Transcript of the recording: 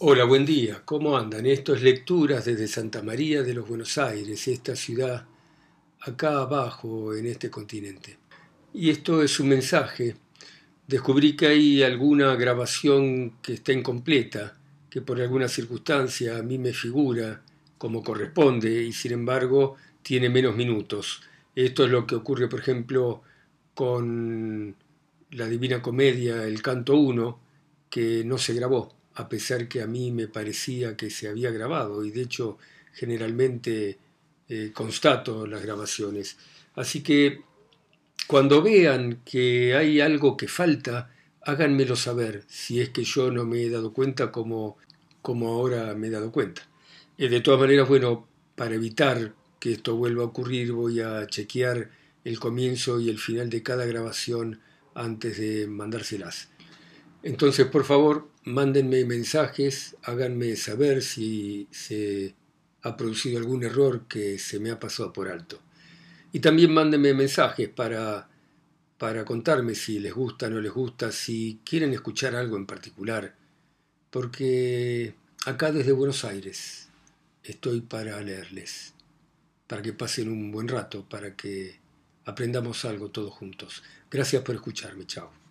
Hola, buen día. ¿Cómo andan? Esto es Lecturas desde Santa María de los Buenos Aires, esta ciudad acá abajo en este continente. Y esto es un mensaje. Descubrí que hay alguna grabación que está incompleta, que por alguna circunstancia a mí me figura como corresponde y sin embargo tiene menos minutos. Esto es lo que ocurre, por ejemplo, con la Divina Comedia, el canto 1, que no se grabó a pesar que a mí me parecía que se había grabado y de hecho generalmente eh, constato las grabaciones. Así que cuando vean que hay algo que falta, háganmelo saber si es que yo no me he dado cuenta como, como ahora me he dado cuenta. Eh, de todas maneras, bueno, para evitar que esto vuelva a ocurrir, voy a chequear el comienzo y el final de cada grabación antes de mandárselas. Entonces, por favor, mándenme mensajes, háganme saber si se ha producido algún error que se me ha pasado por alto. Y también mándenme mensajes para, para contarme si les gusta no les gusta, si quieren escuchar algo en particular, porque acá desde Buenos Aires estoy para leerles, para que pasen un buen rato, para que aprendamos algo todos juntos. Gracias por escucharme, chao.